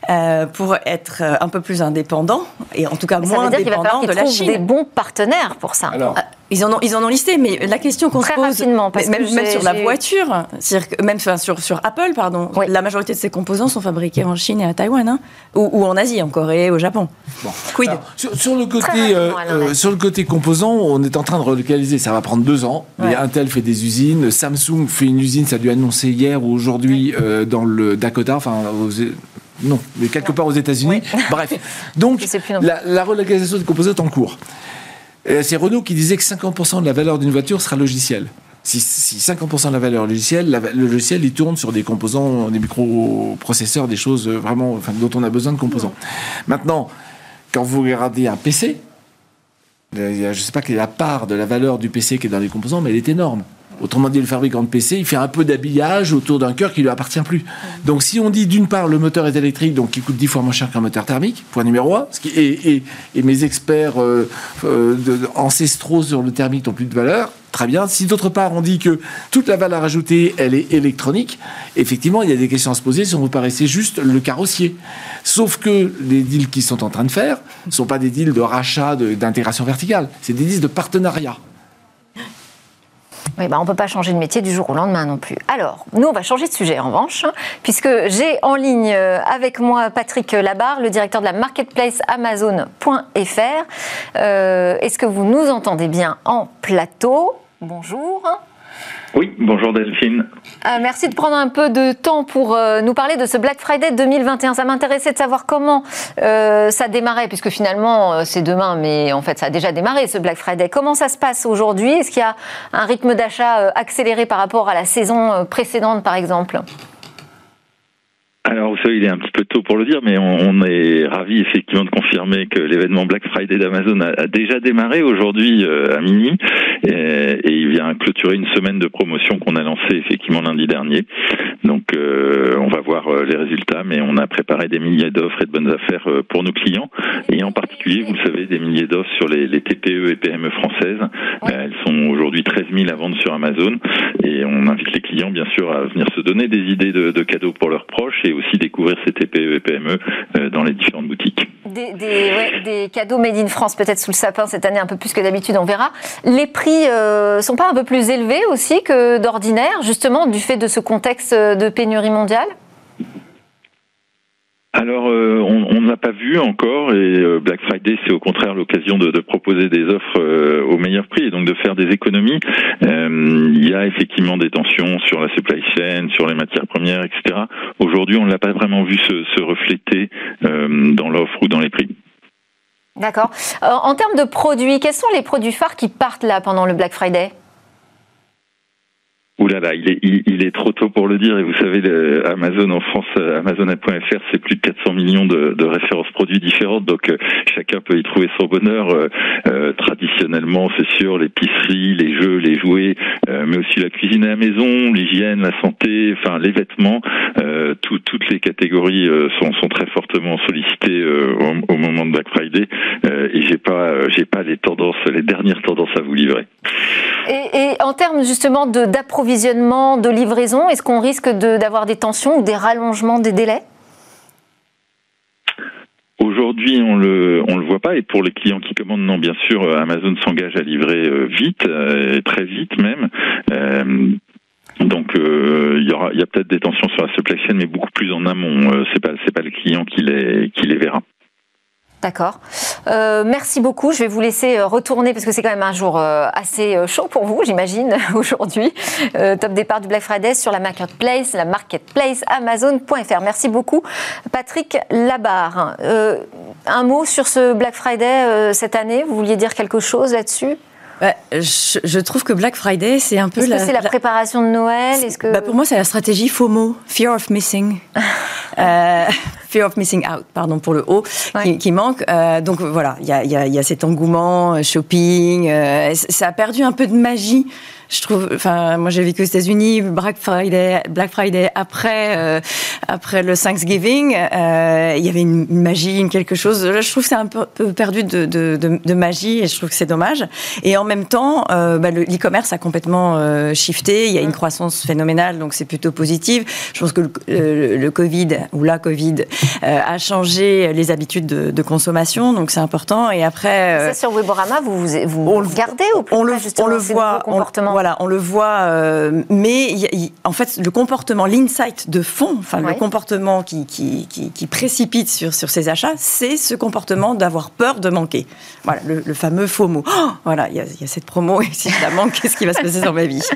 euh, pour être euh, un peu plus indépendants, et en tout cas Mais ça moins veut dire qu'il va falloir dépendants de qu'ils la trouvent Chine. des bons partenaires pour ça. Alors, Ah, Ils en, ont, ils en ont listé, mais la question qu'on se Très pose, rapidement, parce même, que même sur la voiture, même enfin, sur, sur Apple, pardon, Oui. la majorité de ces composants sont fabriqués en Chine et à Taïwan, hein, ou, ou en Asie, en Corée, au Japon. Bon. Quid Alors, sur, sur le côté, euh, Alain euh, Rey. sur le côté composant, on est en train de relocaliser. Ça va prendre deux ans. Ouais. Mais Intel fait des usines, Samsung fait une usine. Ça a dû annoncer hier ou aujourd'hui euh, dans le Dakota, enfin aux, non, mais quelque part aux États-Unis. Bref, donc la relocalisation des composants est en cours. C'est Renault qui disait que 50% de la valeur d'une voiture sera logicielle. Si, si 50% de la valeur logicielle, la- le logiciel il tourne sur des composants, des microprocesseurs, des choses euh, vraiment dont on a besoin de composants. Maintenant, quand vous regardez un PC, je ne sais pas quelle est la part de la valeur du PC qui est dans les composants, mais elle est énorme. Autrement dit, le fabricant de PC, il fait un peu d'habillage autour d'un cœur qui lui appartient plus. Donc si on dit d'une part le moteur est électrique, donc qui coûte 10 fois moins cher qu'un moteur thermique, point numéro un, ce qui, et, et, et mes experts euh, euh, ancestraux sur le thermique n'ont plus de valeur, très bien. Si d'autre part on dit que toute la valeur ajoutée, elle est électronique, effectivement, il y a des questions à se poser si on vous paraissait juste le carrossier. Sauf que les deals qu'ils sont en train de faire ne sont pas des deals de rachat, d'intégration verticale, c'est des deals de partenariat. Oui, bah, on ne peut pas changer de métier du jour au lendemain non plus. Alors, nous, on va changer de sujet en revanche, hein, puisque j'ai en ligne euh, avec moi Patrick Labarre, le directeur de la marketplace Amazon.fr. Euh, Est-ce que vous nous entendez bien en plateau? Bonjour. Oui, bonjour Delphine. Euh, merci de prendre un peu de temps pour euh, nous parler de ce Black Friday 2021. Ça m'intéressait de savoir comment euh, ça démarrait, puisque finalement c'est demain, mais en fait ça a déjà démarré ce Black Friday. Comment ça se passe aujourd'hui? Est-ce qu'il y a un rythme d'achat accéléré par rapport à la saison précédente, par exemple? Alors, vous savez, il est un petit peu tôt pour le dire, mais on, on est ravi effectivement de confirmer que l'événement Black Friday d'Amazon a, a déjà démarré aujourd'hui euh, à minuit et, et il vient clôturer une semaine de promotion qu'on a lancée effectivement lundi dernier. Donc, euh, on va voir euh, les résultats, mais on a préparé des milliers d'offres et de bonnes affaires euh, pour nos clients et en particulier, vous le savez, des milliers d'offres sur les, les TPE et PME françaises. Euh, sont aujourd'hui 13 000 à vendre sur Amazon et on invite les clients bien sûr à venir se donner des idées de, de cadeaux pour leurs proches et aussi découvrir ces TPE et PME euh, dans les différentes boutiques. des, cadeaux made in France, peut-être sous le sapin cette année un peu plus que d'habitude, on verra. Les prix euh, sont pas un peu plus élevés aussi que d'ordinaire, justement, du fait de ce contexte de pénurie mondiale? Alors, euh, on n'a pas vu encore, et euh, Black Friday, c'est au contraire l'occasion de, proposer des offres euh, au meilleur prix et donc de faire des économies. Euh, il y a effectivement des tensions sur la supply chain, sur les matières premières, etc. Aujourd'hui, on ne l'a pas vraiment vu se, refléter dans l'offre ou dans les prix. D'accord. En termes de produits, quels sont les produits phares qui partent là pendant le Black Friday? Ouh là là, il est, il, est trop tôt pour le dire. Et vous savez, Amazon en France, euh, Amazon.fr, c'est plus de 400 millions de, de références produits différentes. Donc euh, chacun peut y trouver son bonheur. Euh, euh, traditionnellement, c'est sûr, l'épicerie, les jeux, les jouets, euh, mais aussi la cuisine à la maison, l'hygiène, la santé, enfin les vêtements. Tout- toutes les catégories sont, sont très fortement sollicitées au, au moment de Black Friday. Et j'ai pas, j'ai pas les tendances, les dernières tendances à vous livrer. et, et en termes justement de- d'approvisionnement, de, livraison, est-ce qu'on risque de- d'avoir des tensions ou des rallongements des délais? Aujourd'hui, on le on le voit pas et pour les clients qui commandent, non, bien sûr, euh, Amazon s'engage à livrer euh, vite, euh, très vite même. Euh, donc euh, il y aura il y a peut-être des tensions sur la supply chain, mais beaucoup plus en amont. Euh, c'est pas c'est pas le client qui les qui les verra. D'accord. Euh, merci beaucoup. Je vais vous laisser euh, retourner parce que c'est quand même un jour euh, assez euh, chaud pour vous, j'imagine, aujourd'hui. Euh, top départ du Black Friday sur la marketplace, la marketplace Amazon.fr. Merci beaucoup, Patrick Labarre. Euh, un mot sur ce Black Friday cette année? Vous vouliez dire quelque chose là-dessus? Ouais, je, je trouve que Black Friday, c'est un peu Est-ce que c'est la préparation de Noël? Est-ce que Bah, pour moi, c'est la stratégie FOMO, Fear of Missing. Euh, fear of Missing Out, pardon, pour le haut, Ouais. qui, qui manque. Euh, donc voilà, il y a, il y a- il y a cet engouement, euh, shopping. euh, ça a perdu un peu de magie. Je trouve, enfin, moi j'ai vécu aux États-Unis, Black Friday, Black Friday après, euh, après le Thanksgiving, euh, il y avait une, magie, une quelque chose. Là, je trouve que c'est un peu, perdu de, de, de, de magie et je trouve que c'est dommage. Et en même temps, euh, bah, le- l'e-commerce a complètement euh, shifté. Il y a une croissance phénoménale, donc c'est plutôt positif. Je pense que le, le- le Covid ou la Covid euh, a changé les habitudes de, de consommation, donc c'est important. Et après, euh, ça sur Weborama, vous vous, vous on le- regardez au plus on le, près, justement, on le voit, nouveaux on, comportements voilà, on le voit, euh, mais y en fait, le comportement, l'insight de fond, enfin Ouais. le comportement qui, qui, qui, qui précipite sur, sur ces achats, c'est ce comportement d'avoir peur de manquer. Voilà, le, le fameux FOMO. Oh, voilà, il y, a, il y a cette promo et si je la manque, qu'est-ce qui va se passer dans ma vie?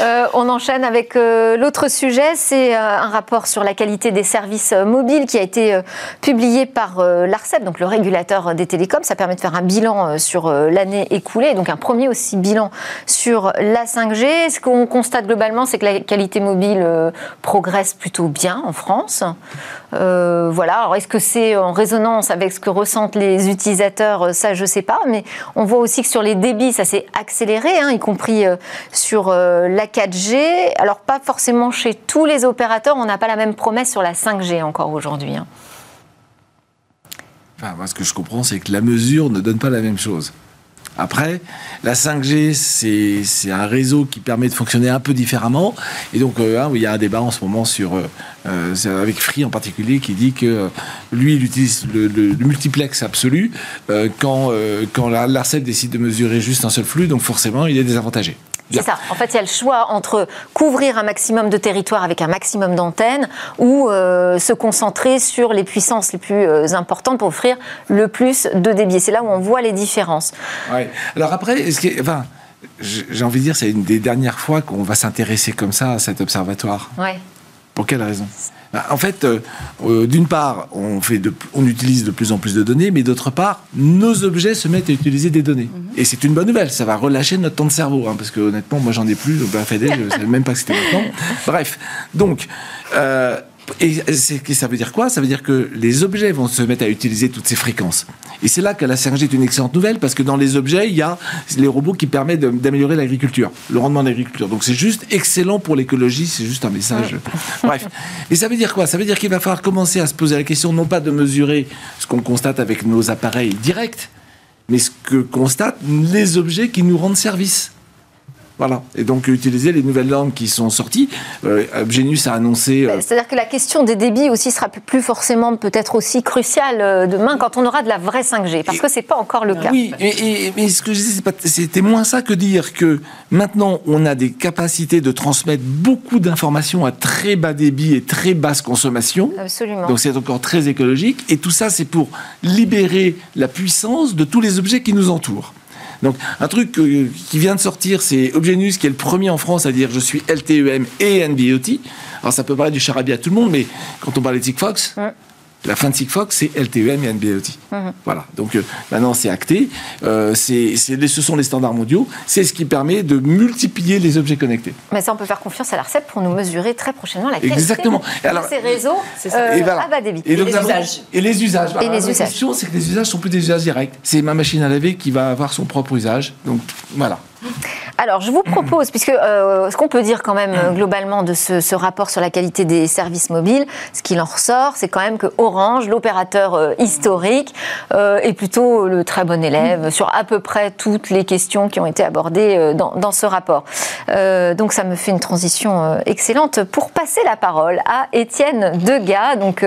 Euh, on enchaîne avec euh, l'autre sujet, c'est un rapport sur la qualité des services mobiles qui a été publié par l'ARCEP, donc le régulateur des télécoms. Ça permet de faire un bilan sur l'année écoulée, donc un premier aussi bilan sur la 5G. Ce qu'on constate globalement, c'est que la qualité mobile progresse plutôt bien en France. voilà. Alors, est-ce que c'est en résonance avec ce que ressentent les utilisateurs Ça, je ne sais pas. Mais on voit aussi que sur les débits, ça s'est accéléré, hein, y compris sur la 4G. Alors, pas forcément chez tous les opérateurs. On n'a pas la même promesse sur la 5G encore aujourd'hui. Hein. Enfin, moi, ce que je comprends, c'est que la mesure ne donne pas la même chose. Après, la 5G, c'est un réseau qui permet de fonctionner un peu différemment. Et donc, euh, hein, il y a un débat en ce moment sur, euh, euh, avec Free en particulier, qui dit que lui, il utilise le, multiplex absolu quand, quand l'ARCEP décide de mesurer juste un seul flux. Donc, forcément, il est désavantagé. C'est ça. En fait, il y a le choix entre couvrir un maximum de territoire avec un maximum d'antennes ou euh, se concentrer sur les puissances les plus euh, importantes pour offrir le plus de débit. C'est là où on voit les différences. Ouais. Alors après, enfin, j'ai envie de dire, c'est une des dernières fois qu'on va s'intéresser comme ça à cet observatoire. Ouais. Pour quelle raison? En fait, euh, euh, d'une part, on, fait on utilise de plus en plus de données, mais d'autre part, nos objets se mettent à utiliser des données. Mhm. Et c'est une bonne nouvelle, ça va relâcher notre temps de cerveau, hein, parce que honnêtement, moi j'en ai plus, donc bah, je ne savais même pas que c'était maintenant. Bref, donc, euh, et ça veut dire quoi? Ça veut dire que les objets vont se mettre à utiliser toutes ces fréquences. Et c'est là que la 5G est une excellente nouvelle, parce que dans les objets, il y a les robots qui permettent d'améliorer l'agriculture, le rendement de l'agriculture. Donc c'est juste excellent pour l'écologie, c'est juste un message. Bref. Et ça veut dire quoi? Ça veut dire qu'il va falloir commencer à se poser la question, non pas de mesurer ce qu'on constate avec nos appareils directs, mais ce que constatent les objets qui nous rendent service. Voilà. Et donc utiliser les nouvelles langues qui sont sorties. Euh, Genius a annoncé. Euh, C'est-à-dire que la question des débits aussi sera plus forcément peut-être aussi cruciale euh, demain quand on aura de la vraie 5G, parce que c'est pas encore le cas. Oui, mais ce que je disais, c'était moins ça que dire que maintenant on a des capacités de transmettre beaucoup d'informations à très bas débit et très basse consommation. Absolument. Donc c'est encore très écologique. Et tout ça, c'est pour libérer la puissance de tous les objets qui nous entourent. Donc, un truc qui vient de sortir, c'est Obgenus, qui est le premier en France à dire je suis LTEM et NB-IoT. Alors, ça peut paraître du charabia à tout le monde, mais quand on parle de Sigfox, la fin de Sigfox, c'est LTEM et NB-IoT. Mhm. Voilà. Donc euh, maintenant, c'est acté. Euh, c'est, ce sont les standards mondiaux. C'est ce qui permet de multiplier les objets connectés. Mais ça, on peut faire confiance à l'ARCEP pour nous mesurer très prochainement la qualité Exactement. de ces réseaux euh, et voilà. à bas débit. Et, les usages. Et les usages. et les la question, c'est que les usages sont plus des usages directs. C'est ma machine à laver qui va avoir son propre usage. Donc voilà. Alors, je vous propose, puisque euh, ce qu'on peut dire quand même euh, globalement de ce, rapport sur la qualité des services mobiles, ce qu'il en ressort, c'est quand même que Orange, l'opérateur euh, historique, est plutôt le très bon élève sur à peu près toutes les questions qui ont été abordées dans, ce rapport. donc, ça me fait une transition excellente pour passer la parole à Étienne Degas, donc,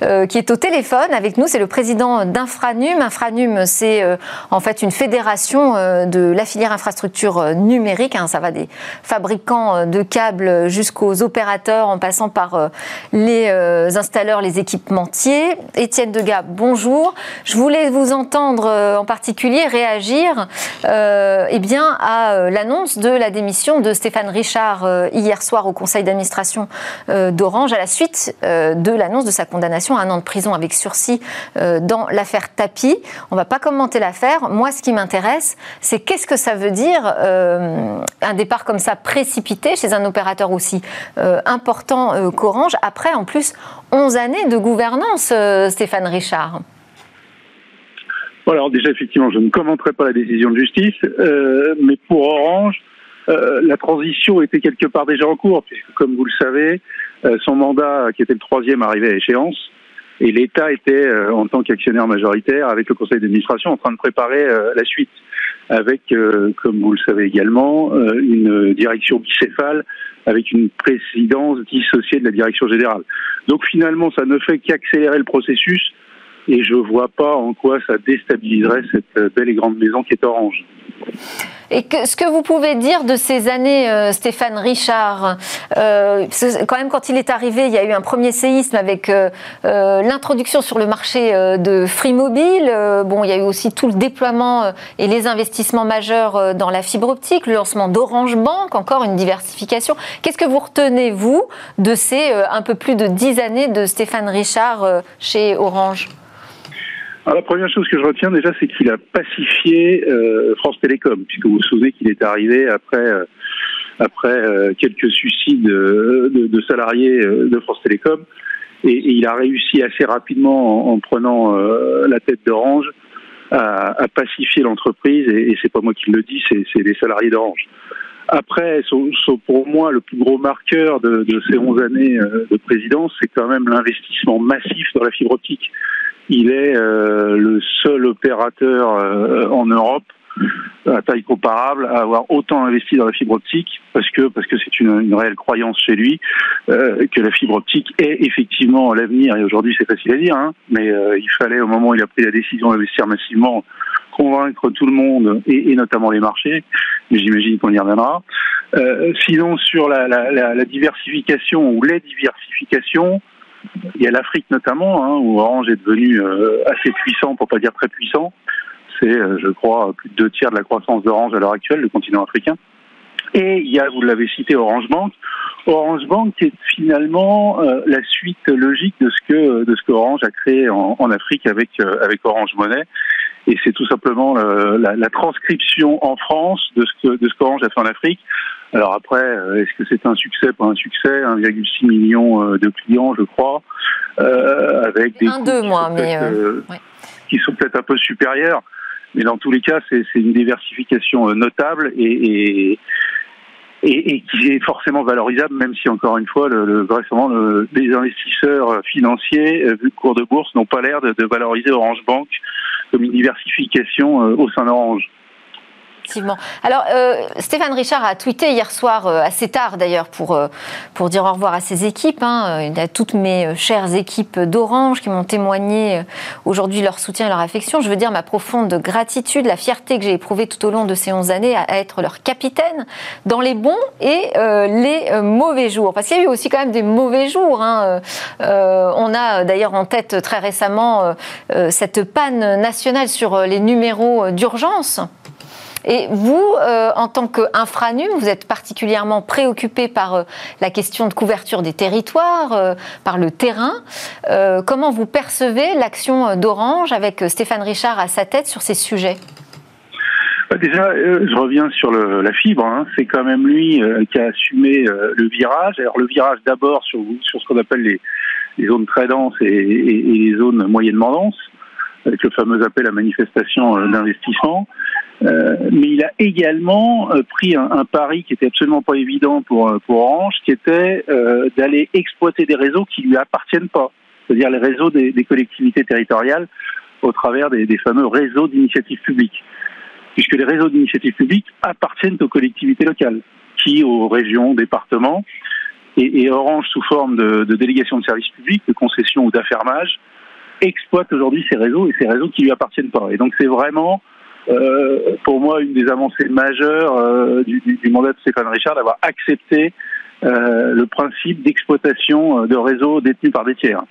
qui est au téléphone avec nous. C'est le président d'Infranum. Infranum, c'est en fait une fédération de la filière infrastructure numérique numérique. Hein, ça va des fabricants euh, de câbles jusqu'aux opérateurs en passant par euh, les euh, installeurs, les équipementiers. Étienne Degas, bonjour. Je voulais vous entendre en particulier réagir eh bien, à l'annonce de la démission de Stéphane Richard hier soir au conseil d'administration d'Orange à la suite de l'annonce de sa condamnation à un an de prison avec sursis dans l'affaire Tapi. On ne va pas commenter l'affaire. Moi, ce qui m'intéresse, c'est qu'est-ce que ça veut dire un départ comme ça précipité chez un opérateur aussi euh, important euh, qu'Orange, après en plus 11 années de gouvernance, Stéphane Richard. Alors déjà, effectivement, je ne commenterai pas la décision de justice, mais pour Orange, la transition était quelque part déjà en cours, puisque comme vous le savez, son mandat, qui était le troisième, arrivait à échéance, et l'État était, en tant qu'actionnaire majoritaire, avec le conseil d'administration, en train de préparer la suite avec, euh, comme vous le savez également, euh, une direction bicéphale avec une présidence dissociée de la direction générale. Donc finalement, ça ne fait qu'accélérer le processus et je ne vois pas en quoi ça déstabiliserait cette belle et grande maison qui est Orange. Et ce que vous pouvez dire de ces années, euh, Stéphane Richard, euh, quand même quand il est arrivé, il y a eu un premier séisme avec euh, l'introduction sur le marché de Free Mobile. bon, il y a eu aussi tout le déploiement et les investissements majeurs dans la fibre optique, le lancement d'Orange Bank, encore une diversification. Qu'est-ce que vous retenez, vous, de ces un peu plus de dix années de Stéphane Richard chez Orange? La première chose que je retiens déjà, c'est qu'il a pacifié euh, France Télécom, puisque vous vous souvenez qu'il est arrivé après, euh, après euh, quelques suicides de, salariés de France Télécom, et, il a réussi assez rapidement, en, prenant la tête d'Orange, à, pacifier l'entreprise, et, c'est pas moi qui le dis, c'est les salariés d'Orange. Après, pour moi, le plus gros marqueur de, de ces 11 années de présidence, c'est quand même l'investissement massif dans la fibre optique. Il est euh, le seul opérateur euh, en Europe à taille comparable à avoir autant investi dans la fibre optique parce que parce que c'est une, une, réelle croyance chez lui euh, que la fibre optique est effectivement l'avenir. Et aujourd'hui c'est facile à dire hein, mais il fallait au moment où il a pris la décision d'investir massivement convaincre tout le monde et, et notamment les marchés mais j'imagine qu'on y reviendra. Sinon sur la, la, la, diversification ou les diversifications il y a l'Afrique notamment, hein, où Orange est devenu euh, assez puissant, pour pas dire très puissant. C'est, euh, je crois, plus de deux tiers de la croissance d'Orange à l'heure actuelle, le continent africain. Et il y a, vous l'avez cité, Orange Bank. Orange Bank est finalement euh, la suite logique de ce que de ce qu'Orange a créé en, en Afrique avec avec Orange Money. Et c'est tout simplement la, la, transcription en France de ce que de ce qu'Orange a fait en Afrique alors après, euh, est-ce que c'est un succès, pas un succès? 1,6 million euh, de clients, je crois, euh, avec des un, deux, moi, mais qui sont peut-être un peu supérieurs. Mais dans tous les cas, c'est une diversification notable et, et, qui est forcément valorisable, même si encore une fois, le, le, les investisseurs financiers, vu le cours de bourse, n'ont pas l'air de, de, valoriser Orange Bank comme une diversification au sein d'Orange. Effectivement. Alors, euh, Stéphane Richard a tweeté hier soir, euh, assez tard d'ailleurs, pour, euh, pour dire au revoir à ses équipes. Hein. Y a toutes mes chères équipes d'Orange qui m'ont témoigné aujourd'hui leur soutien et leur affection. Je veux dire ma profonde gratitude, la fierté que j'ai éprouvée tout au long de ces 11 années à, être leur capitaine dans les bons et les mauvais jours. Parce qu'il y a eu aussi quand même des mauvais jours. Hein. on a d'ailleurs en tête très récemment cette panne nationale sur les numéros d'urgence. Et vous, euh, en tant qu'infranum, vous êtes particulièrement préoccupé par euh, la question de couverture des territoires, euh, par le terrain. comment vous percevez l'action d'Orange avec Stéphane Richard à sa tête sur ces sujets? Bah, Déjà, je reviens sur la fibre. Hein. C'est quand même lui qui a assumé le virage. Alors le virage d'abord sur, ce qu'on appelle les, zones très denses et, et, les zones moyennement denses, avec le fameux appel à manifestation d'investissement. Euh, mais il a également euh, pris un, un, pari qui était absolument pas évident pour, euh, pour Orange, qui était d'aller exploiter des réseaux qui lui appartiennent pas, c'est-à-dire les réseaux des, des, collectivités territoriales au travers des, des fameux réseaux d'initiatives publiques, puisque les réseaux d'initiatives publiques appartiennent aux collectivités locales, qui aux régions, départements, et, et Orange sous forme de, de délégation de services publics, de concession ou d'affermage, exploite aujourd'hui ces réseaux et ces réseaux qui lui appartiennent pas. Et donc c'est vraiment euh, pour moi une des avancées majeures euh, du, mandat de Stéphane Richard d'avoir accepté euh, le principe d'exploitation de réseaux détenus par des tiers.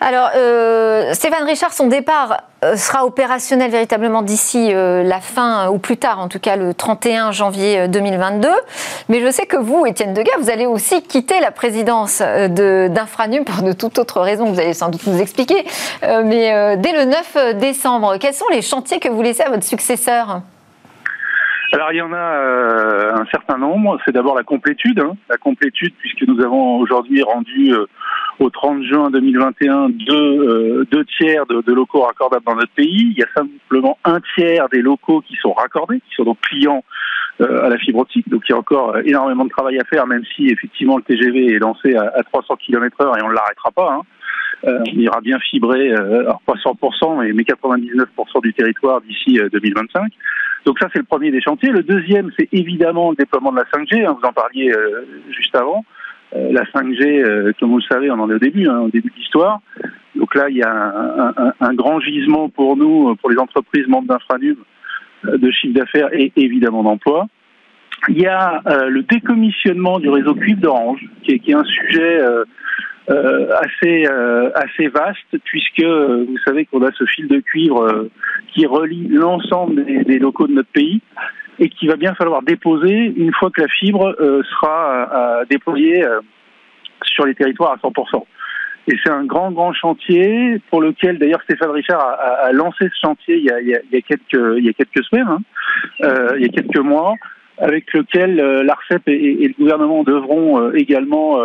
Alors, euh, Stéphane Richard, son départ euh, sera opérationnel véritablement d'ici euh, la fin, ou plus tard en tout cas le 31 janvier 2022. Mais je sais que vous, Étienne Degas, vous allez aussi quitter la présidence d'Infranum pour de toute autre raison, vous allez sans doute nous expliquer. mais dès le 9 décembre, quels sont les chantiers que vous laissez à votre successeur? Alors il y en a un certain nombre. C'est d'abord la complétude, hein. la complétude puisque nous avons aujourd'hui rendu au 30 juin 2021 deux, euh, deux tiers de, de, locaux raccordables dans notre pays. Il y a simplement un tiers des locaux qui sont raccordés, qui sont donc clients euh, à la fibre optique. Donc il y a encore énormément de travail à faire, même si effectivement le TGV est lancé à, à 300 km/h et on ne l'arrêtera pas. Hein. Euh, on ira bien fibrer, euh, alors pas 100%, mais, mais 99% du territoire d'ici 2025. Euh, donc ça, c'est le premier des chantiers. Le deuxième, c'est évidemment le déploiement de la 5G. Hein, vous en parliez juste avant. Euh, la 5G, euh, comme vous le savez, on en est au début, hein, au début de l'histoire. Donc là, il y a un, grand gisement pour nous, pour les entreprises membres d'Infranum, euh, de chiffre d'affaires et évidemment d'emploi. Il y a le décommissionnement du réseau cuivre d'Orange, qui est, un sujet assez vaste, puisque vous savez qu'on a ce fil de cuivre qui relie l'ensemble des, locaux de notre pays et qu'il va bien falloir déposer une fois que la fibre euh, sera euh, déployée euh, sur les territoires à 100%. Et c'est un grand, grand chantier pour lequel, d'ailleurs, Stéphane Richard a, a, lancé ce chantier il y a, il y a, a quelques, il y a quelques semaines, hein, il y a quelques mois, avec lequel l'ARCEP et, et, le gouvernement devront également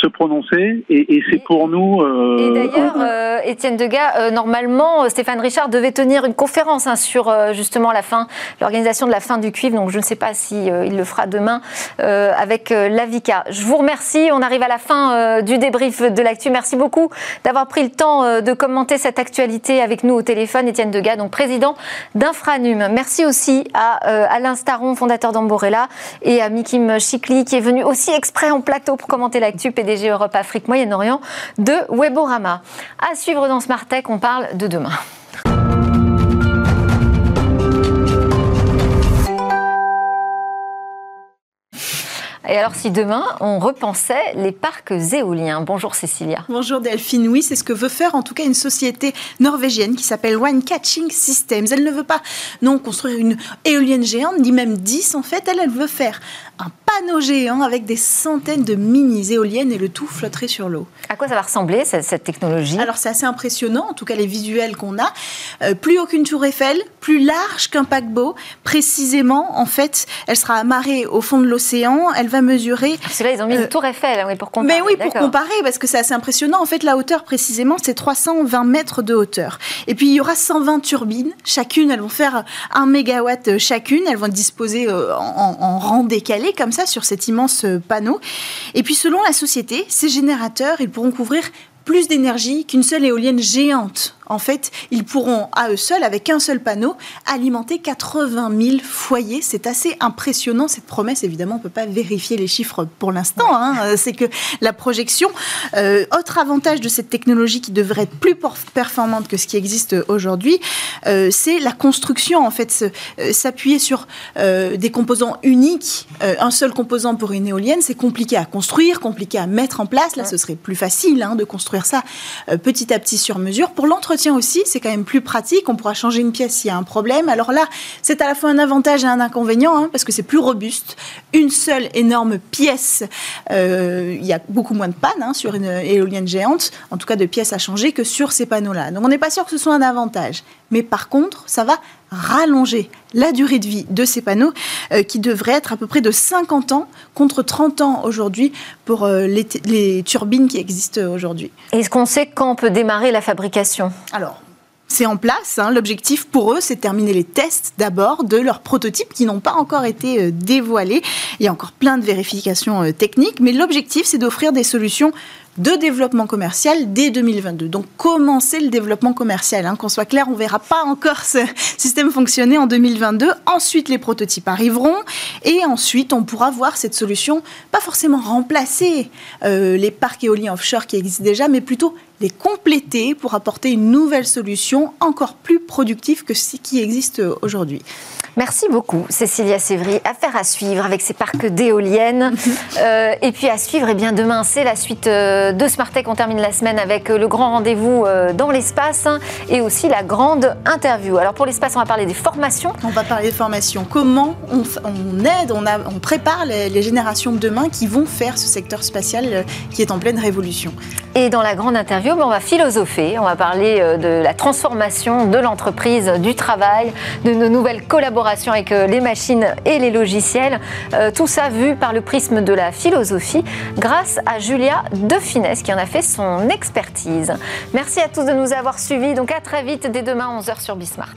se prononcer et, et c'est pour nous. Euh, et d'ailleurs, euh, Étienne Degas, euh, normalement, Stéphane Richard devait tenir une conférence hein, sur justement la fin, l'organisation de la fin du cuivre. Donc je ne sais pas si il le fera demain avec l'AVICA. Je vous remercie. On arrive à la fin du débrief de l'actu. Merci beaucoup d'avoir pris le temps de commenter cette actualité avec nous au téléphone, Étienne Degas, donc président d'Infranum. Merci aussi à Alain Staron, fondateur d'Amborella, et à Mikim Chikli, qui est venu aussi exprès en plateau pour commenter l'actu. PDG Europe Afrique Moyen-Orient de Weborama. À suivre dans Smart Tech, on parle de demain. Et alors, si demain, on repensait les parcs éoliens Bonjour Cécilia. Bonjour Delphine. Oui, c'est ce que veut faire en tout cas une société norvégienne qui s'appelle One Catching Systems. Elle ne veut pas non construire une éolienne géante, ni même 10 en fait. Elle, elle veut faire un panneau géant avec des centaines de mini-éoliennes et le tout flotterait sur l'eau. À quoi ça va ressembler cette, cette technologie? Alors c'est assez impressionnant, en tout cas les visuels qu'on a. Euh, plus aucune tour Eiffel, plus large qu'un paquebot. Précisément, en fait, elle sera amarrée au fond de l'océan. Elle va mesurer. Parce que là, ils ont mis euh, une tour Eiffel oui, pour comparer. Mais oui, pour comparer, parce que c'est assez impressionnant. En fait, la hauteur précisément, c'est 320 mètres de hauteur. Et puis il y aura 120 turbines. Chacune, elles vont faire 1 mégawatt chacune. Elles vont disposer euh, en, en rang décalé comme ça sur cet immense panneau. Et puis selon la société, ces générateurs, ils pourront couvrir plus d'énergie qu'une seule éolienne géante en fait, ils pourront à eux seuls, avec un seul panneau, alimenter 80 000 foyers. C'est assez impressionnant cette promesse. Évidemment, on ne peut pas vérifier les chiffres pour l'instant. Hein. C'est que la projection. Euh, autre avantage de cette technologie qui devrait être plus performante que ce qui existe aujourd'hui, euh, c'est la construction. En fait, euh, s'appuyer sur euh, des composants uniques, euh, un seul composant pour une éolienne, c'est compliqué à construire, compliqué à mettre en place. Là, ce serait plus facile hein, de construire ça euh, petit à petit sur mesure. Pour l'entretien aussi, c'est quand même plus pratique. On pourra changer une pièce s'il y a un problème. Alors là, c'est à la fois un avantage et un inconvénient, hein, parce que c'est plus robuste. Une seule énorme pièce, euh, il y a beaucoup moins de panne hein, sur une éolienne géante, en tout cas de pièces à changer, que sur ces panneaux-là. Donc on n'est pas sûr que ce soit un avantage. Mais par contre, ça va rallonger la durée de vie de ces panneaux euh, qui devrait être à peu près de 50 ans contre 30 ans aujourd'hui pour euh, les, les, turbines qui existent aujourd'hui. Est-ce qu'on sait quand on peut démarrer la fabrication? Alors, c'est en place. Hein. L'objectif pour eux, c'est de terminer les tests d'abord de leurs prototypes qui n'ont pas encore été euh, dévoilés. Il y a encore plein de vérifications techniques, mais l'objectif, c'est d'offrir des solutions de développement commercial dès 2022. Donc commencer le développement commercial, hein, qu'on soit clair, on ne verra pas encore ce système fonctionner en 2022. Ensuite, les prototypes arriveront et ensuite, on pourra voir cette solution, pas forcément remplacer euh, les parcs éoliens offshore qui existent déjà, mais plutôt les compléter pour apporter une nouvelle solution encore plus productive que ce qui existe aujourd'hui. Merci beaucoup, Cécilia Sévry. Affaire à suivre avec ces parcs d'éoliennes. euh, et puis à suivre, et eh bien demain, c'est la suite euh, de Smart Tech. On termine la semaine avec euh, le grand rendez-vous euh, dans l'espace hein, et aussi la grande interview. Alors pour l'espace, on va parler des formations. On va parler des formations. Comment on, on aide, on, a, on prépare les, les, générations de demain qui vont faire ce secteur spatial qui est en pleine révolution. Et dans la grande interview, ben, on va philosopher. On va parler de la transformation de l'entreprise, du travail, de nos nouvelles collaborations avec les machines et les logiciels. Euh, tout ça vu par le prisme de la philosophie grâce à Julia De Qui en a fait son expertise. Merci à tous de nous avoir suivis. Donc à très vite dès demain 11h sur Bismart.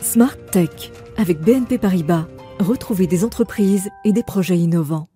Smart Tech avec BNP Paribas. Retrouvez des entreprises et des projets innovants.